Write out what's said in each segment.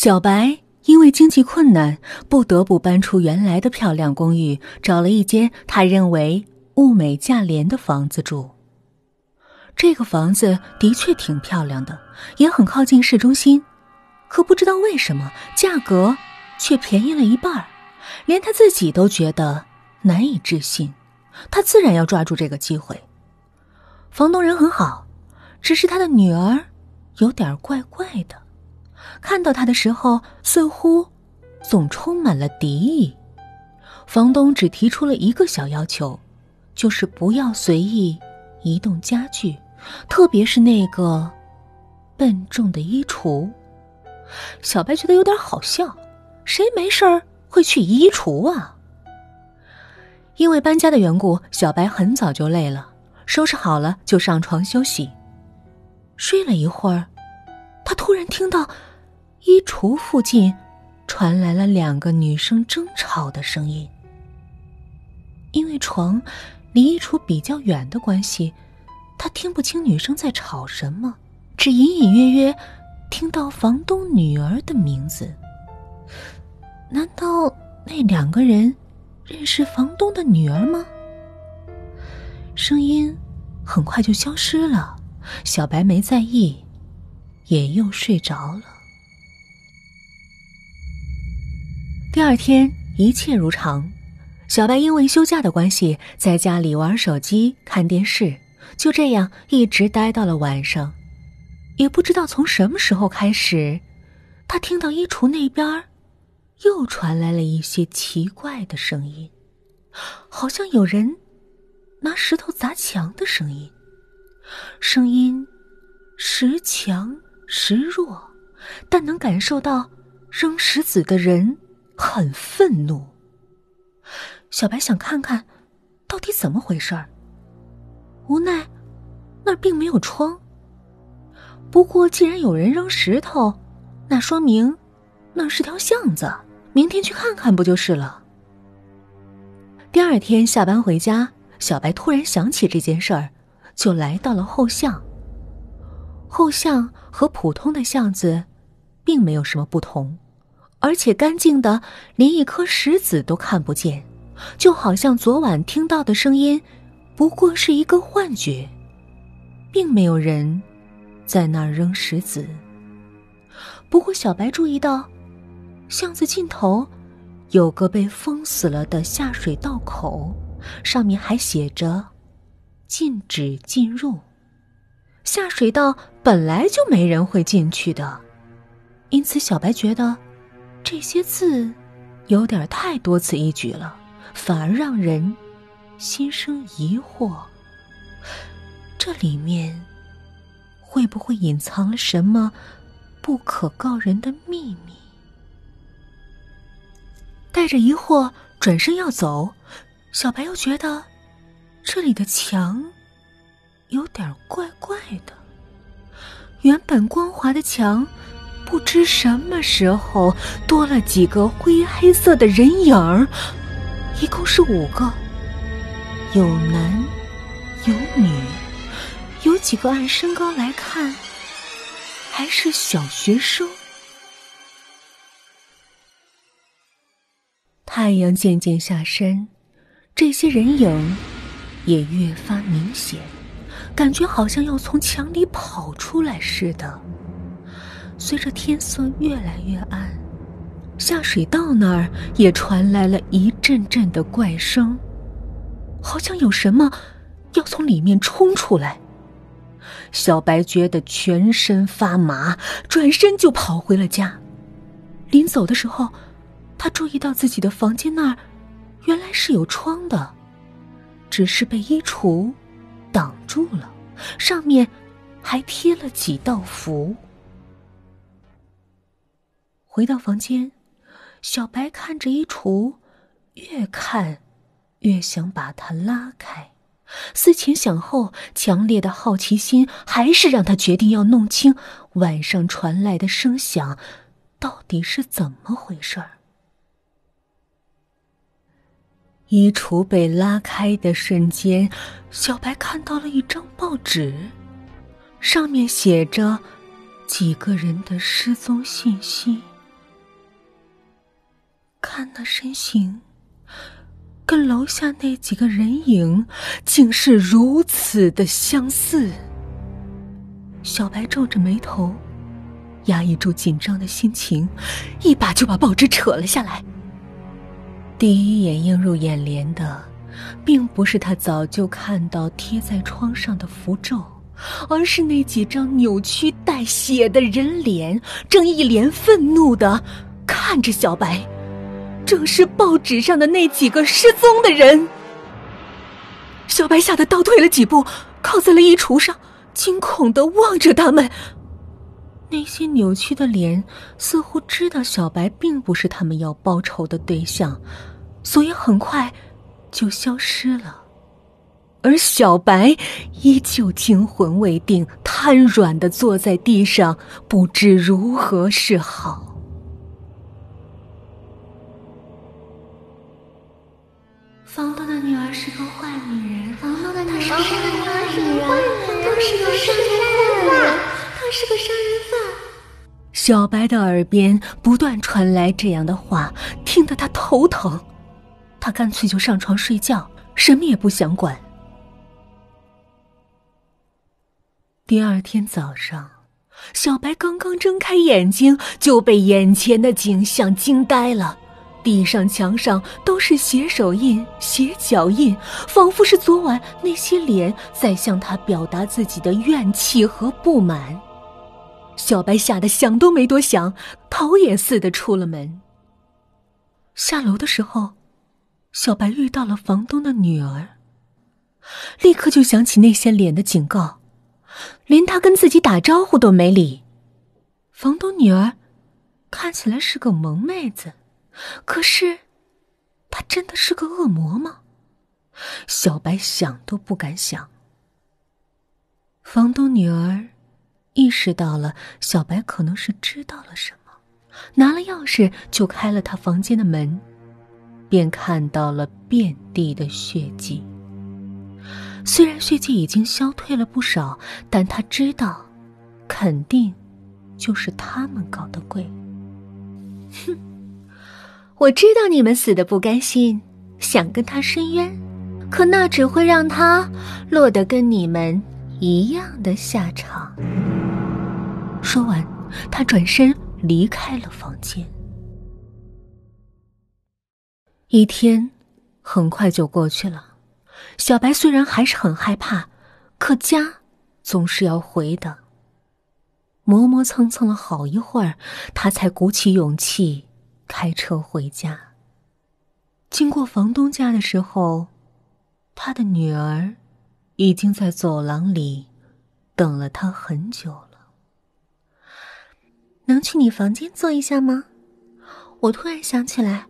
小白因为经济困难，不得不搬出原来的漂亮公寓，找了一间他认为物美价廉的房子住。这个房子的确挺漂亮的，也很靠近市中心，可不知道为什么价格却便宜了一半连他自己都觉得难以置信。他自然要抓住这个机会。房东人很好，只是他的女儿有点怪怪的。看到他的时候，似乎总充满了敌意。房东只提出了一个小要求，就是不要随意移动家具，特别是那个笨重的衣橱。小白觉得有点好笑，谁没事儿会去衣橱啊？因为搬家的缘故，小白很早就累了，收拾好了就上床休息。睡了一会儿，他突然听到。衣橱附近传来了两个女生争吵的声音。因为床离衣橱比较远的关系，他听不清女生在吵什么，只隐隐约约听到房东女儿的名字。难道那两个人认识房东的女儿吗？声音很快就消失了，小白没在意，也又睡着了。第二天一切如常，小白因为休假的关系，在家里玩手机、看电视，就这样一直待到了晚上。也不知道从什么时候开始，他听到衣橱那边又传来了一些奇怪的声音，好像有人拿石头砸墙的声音，声音时强时弱，但能感受到扔石子的人。很愤怒。小白想看看，到底怎么回事儿。无奈，那儿并没有窗。不过，既然有人扔石头，那说明那是条巷子。明天去看看不就是了？第二天下班回家，小白突然想起这件事儿，就来到了后巷。后巷和普通的巷子，并没有什么不同。而且干净的，连一颗石子都看不见，就好像昨晚听到的声音，不过是一个幻觉，并没有人在那儿扔石子。不过小白注意到，巷子尽头有个被封死了的下水道口，上面还写着“禁止进入”。下水道本来就没人会进去的，因此小白觉得。这些字有点太多此一举了，反而让人心生疑惑。这里面会不会隐藏了什么不可告人的秘密？带着疑惑转身要走，小白又觉得这里的墙有点怪怪的。原本光滑的墙。不知什么时候多了几个灰黑色的人影儿，一共是五个，有男有女，有几个按身高来看还是小学生。太阳渐渐下山，这些人影也越发明显，感觉好像要从墙里跑出来似的。随着天色越来越暗，下水道那儿也传来了一阵阵的怪声，好像有什么要从里面冲出来。小白觉得全身发麻，转身就跑回了家。临走的时候，他注意到自己的房间那儿原来是有窗的，只是被衣橱挡住了，上面还贴了几道符。回到房间，小白看着衣橱，越看越想把它拉开。思前想后，强烈的好奇心还是让他决定要弄清晚上传来的声响到底是怎么回事儿。衣橱被拉开的瞬间，小白看到了一张报纸，上面写着几个人的失踪信息。看那身形，跟楼下那几个人影竟是如此的相似。小白皱着眉头，压抑住紧张的心情，一把就把报纸扯了下来。第一眼映入眼帘的，并不是他早就看到贴在窗上的符咒，而是那几张扭曲带血的人脸，正一脸愤怒的看着小白。正是报纸上的那几个失踪的人。小白吓得倒退了几步，靠在了衣橱上。惊恐的望着他们，那些扭曲的脸似乎知道小白并不是他们要报仇的对象，所以很快就消失了。而小白依旧惊魂未定，瘫软的坐在地上，不知如何是好。房东的女儿是个坏女人，房东的女儿是个坏女人。是个杀人犯，他是个杀人犯。小白的耳边不断传来这样的话，听得他头疼。他干脆就上床睡觉，什么也不想管。第二天早上，小白刚刚睁开眼睛，就被眼前的景象惊呆了。地上、墙上都是血手印、血脚印，仿佛是昨晚那些脸在向他表达自己的怨气和不满。小白吓得想都没多想，逃也似的出了门。下楼的时候，小白遇到了房东的女儿，立刻就想起那些脸的警告，连他跟自己打招呼都没理。房东女儿看起来是个萌妹子。可是，他真的是个恶魔吗？小白想都不敢想。房东女儿意识到了小白可能是知道了什么，拿了钥匙就开了他房间的门，便看到了遍地的血迹。虽然血迹已经消退了不少，但他知道，肯定就是他们搞的鬼。哼。我知道你们死的不甘心，想跟他申冤，可那只会让他落得跟你们一样的下场。说完，他转身离开了房间。一天很快就过去了，小白虽然还是很害怕，可家总是要回的。磨磨蹭蹭了好一会儿，他才鼓起勇气。开车回家。经过房东家的时候，他的女儿已经在走廊里等了他很久了。能去你房间坐一下吗？我突然想起来，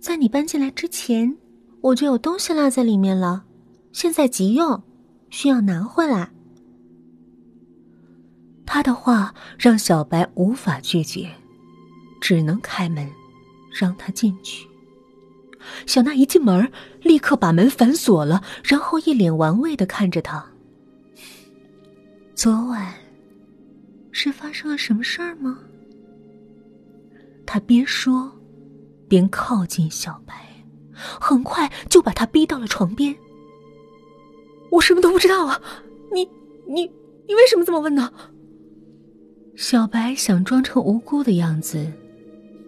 在你搬进来之前，我就有东西落在里面了，现在急用，需要拿回来。他的话让小白无法拒绝，只能开门。让他进去。小娜一进门，立刻把门反锁了，然后一脸玩味的看着他。昨晚是发生了什么事儿吗？他边说，边靠近小白，很快就把他逼到了床边。我什么都不知道啊！你你你为什么这么问呢？小白想装成无辜的样子，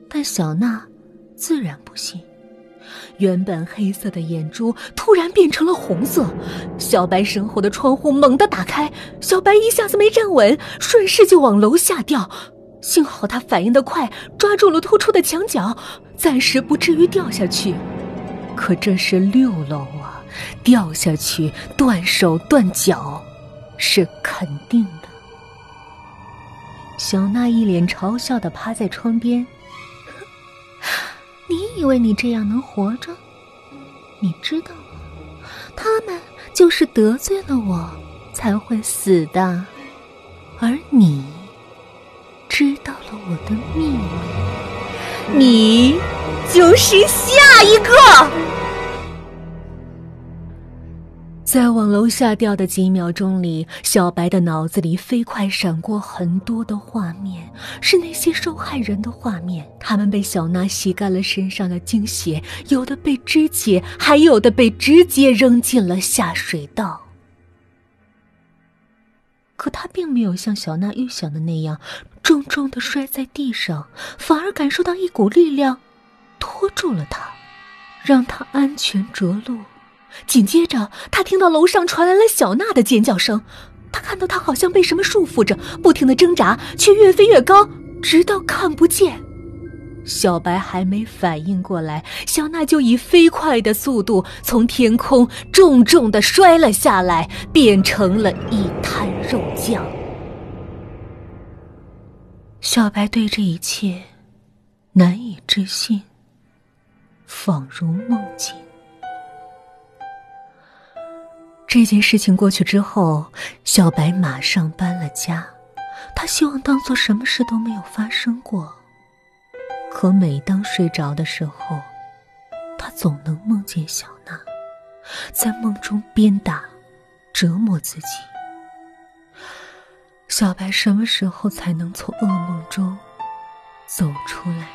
但小娜。自然不信，原本黑色的眼珠突然变成了红色。小白身后的窗户猛地打开，小白一下子没站稳，顺势就往楼下掉。幸好他反应的快，抓住了突出的墙角，暂时不至于掉下去。可这是六楼啊，掉下去断手断脚是肯定的。小娜一脸嘲笑的趴在窗边。你以为你这样能活着？你知道吗？他们就是得罪了我，才会死的。而你知道了我的秘密，你就是下一个。在往楼下掉的几秒钟里，小白的脑子里飞快闪过很多的画面，是那些受害人的画面。他们被小娜洗干了身上的精血，有的被肢解，还有的被直接扔进了下水道。可他并没有像小娜预想的那样重重的摔在地上，反而感受到一股力量拖住了他，让他安全着陆。紧接着，他听到楼上传来了小娜的尖叫声。他看到她好像被什么束缚着，不停的挣扎，却越飞越高，直到看不见。小白还没反应过来，小娜就以飞快的速度从天空重重的摔了下来，变成了一滩肉酱。小白对这一切难以置信，仿如梦境。这件事情过去之后，小白马上搬了家。他希望当做什么事都没有发生过。可每当睡着的时候，他总能梦见小娜，在梦中鞭打、折磨自己。小白什么时候才能从噩梦中走出来？